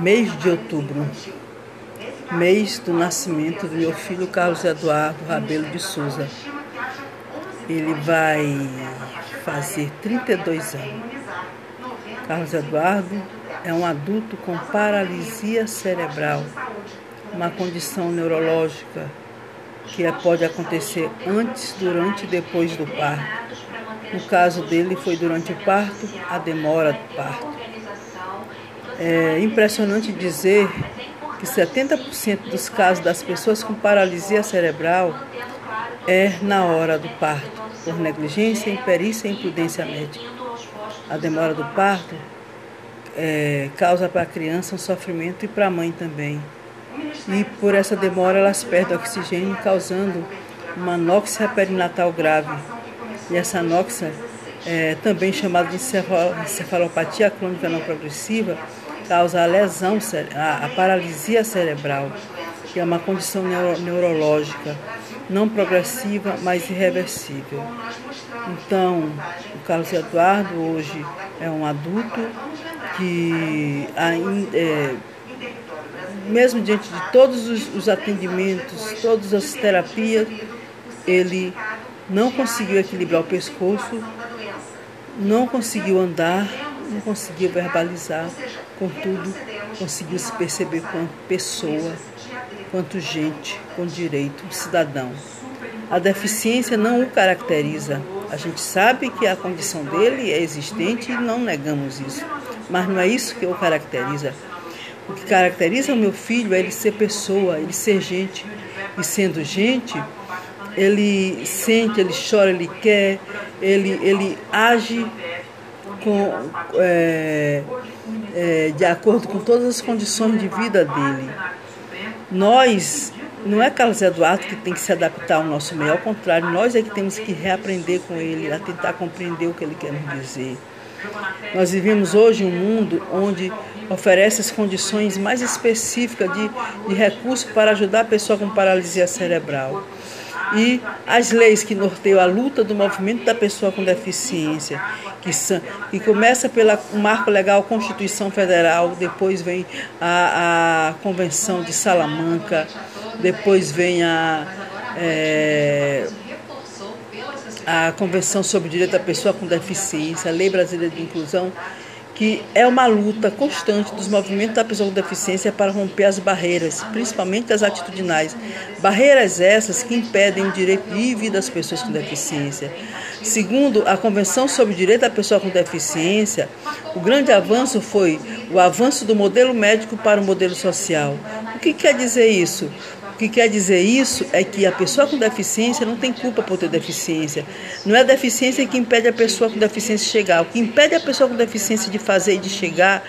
mês de outubro, mês do nascimento do meu filho Carlos Eduardo Rabelo de Souza. Ele vai fazer 32 anos. Carlos Eduardo é um adulto com paralisia cerebral, uma condição neurológica que pode acontecer antes, durante e depois do parto. No caso dele, foi durante o parto, a demora do parto. É impressionante dizer que 70% dos casos das pessoas com paralisia cerebral é na hora do parto, por negligência, imperícia e imprudência médica. A demora do parto é, causa para a criança um sofrimento e para a mãe também. E por essa demora elas perdem oxigênio, causando uma anóxia perinatal grave. E essa anóxia, é, também chamada de encefalopatia crônica não progressiva, causa a lesão, a, a paralisia cerebral, que é uma condição neuro, neurológica não progressiva, mas irreversível. Então, o Carlos Eduardo hoje é um adulto que ainda, é, mesmo diante de todos os, os atendimentos, todas as terapias, ele não conseguiu equilibrar o pescoço, não conseguiu andar, não conseguiu verbalizar, contudo, conseguiu se perceber como pessoa, quanto gente com direito, cidadão. A deficiência não o caracteriza. A gente sabe que a condição dele é existente e não negamos isso. Mas não é isso que o caracteriza. O que caracteriza o meu filho é ele ser pessoa, ele ser gente. E sendo gente, ele sente, ele chora, ele quer, ele, ele age com, é, é, de acordo com todas as condições de vida dele. Nós, não é Carlos Eduardo que tem que se adaptar ao nosso meio, ao contrário, nós é que temos que reaprender com ele, a tentar compreender o que ele quer nos dizer. Nós vivemos hoje um mundo onde oferece as condições mais específicas de, de recursos para ajudar a pessoa com paralisia cerebral e as leis que norteiam a luta do movimento da pessoa com deficiência, que, são, que começa pelo marco legal Constituição Federal, depois vem a, a Convenção de Salamanca, depois vem a, é, a Convenção sobre o Direito da Pessoa com Deficiência, a Lei Brasileira de Inclusão, que é uma luta constante dos movimentos da pessoa com deficiência para romper as barreiras, principalmente as atitudinais. Barreiras essas que impedem o direito de vida das pessoas com deficiência. Segundo a Convenção sobre o Direito da Pessoa com Deficiência, o grande avanço foi o avanço do modelo médico para o modelo social. O que quer dizer isso? O que quer dizer isso é que a pessoa com deficiência não tem culpa por ter deficiência. Não é a deficiência que impede a pessoa com deficiência de chegar. O que impede a pessoa com deficiência de fazer e de chegar,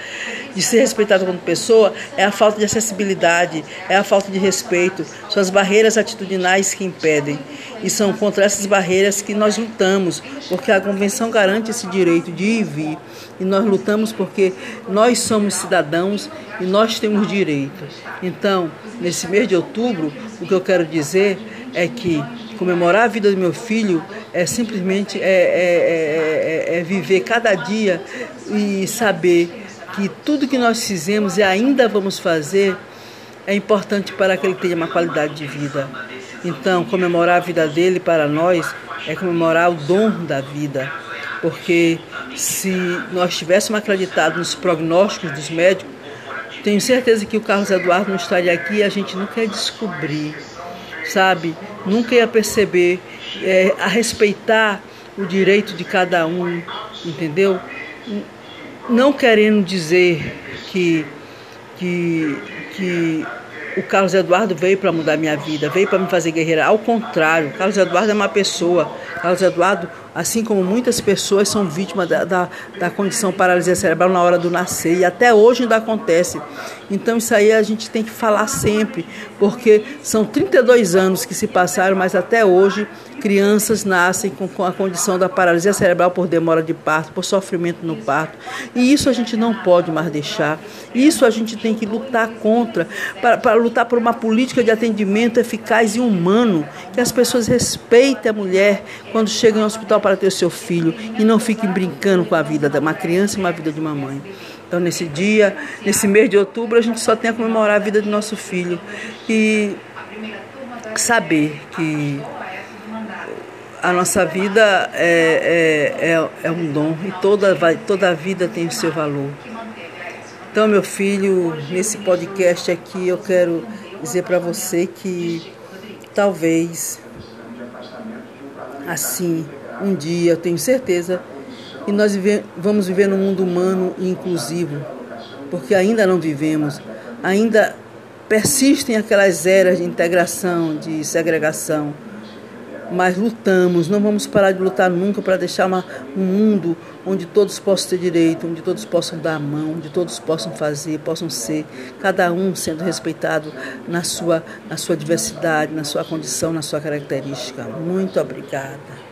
de ser respeitada como pessoa, é a falta de acessibilidade, é a falta de respeito, são as barreiras atitudinais que impedem. E são contra essas barreiras que nós lutamos, porque a Convenção garante esse direito de ir e vir. E nós lutamos porque nós somos cidadãos e nós temos direito. Então, nesse mês de outubro, o que eu quero dizer é que comemorar a vida do meu filho é simplesmente é, é, é, é, viver cada dia e saber que tudo que nós fizemos e ainda vamos fazer é importante para que ele tenha uma qualidade de vida. Então, comemorar a vida dele para nós é comemorar o dom da vida, porque se nós tivéssemos acreditado nos prognósticos dos médicos, tenho certeza que o Carlos Eduardo não estaria aqui e a gente nunca ia descobrir, sabe? Nunca ia perceber, é, a respeitar o direito de cada um, entendeu? Não querendo dizer que, que, que o Carlos Eduardo veio para mudar minha vida, veio para me fazer guerreira. Ao contrário, Carlos Eduardo é uma pessoa. Carlos Eduardo, assim como muitas pessoas, são vítimas da, da, da condição paralisia cerebral na hora do nascer. E até hoje ainda acontece. Então isso aí a gente tem que falar sempre, porque são 32 anos que se passaram, mas até hoje crianças nascem com, com a condição da paralisia cerebral por demora de parto, por sofrimento no parto. E isso a gente não pode mais deixar. Isso a gente tem que lutar contra, para, para lutar por uma política de atendimento eficaz e humano, que as pessoas respeitem a mulher quando chegam ao hospital para ter o seu filho e não fiquem brincando com a vida de uma criança e uma vida de uma mãe. Então, nesse dia, nesse mês de outubro, a gente só tem a comemorar a vida do nosso filho e saber que a nossa vida é, é, é, é um dom e toda, toda a vida tem o seu valor. Então, meu filho, nesse podcast aqui eu quero dizer para você que talvez assim, um dia, eu tenho certeza, e nós vive, vamos viver num mundo humano e inclusivo, porque ainda não vivemos, ainda persistem aquelas eras de integração, de segregação mas lutamos, não vamos parar de lutar nunca para deixar uma, um mundo onde todos possam ter direito, onde todos possam dar a mão, onde todos possam fazer, possam ser, cada um sendo respeitado na sua, na sua diversidade, na sua condição, na sua característica. Muito obrigada.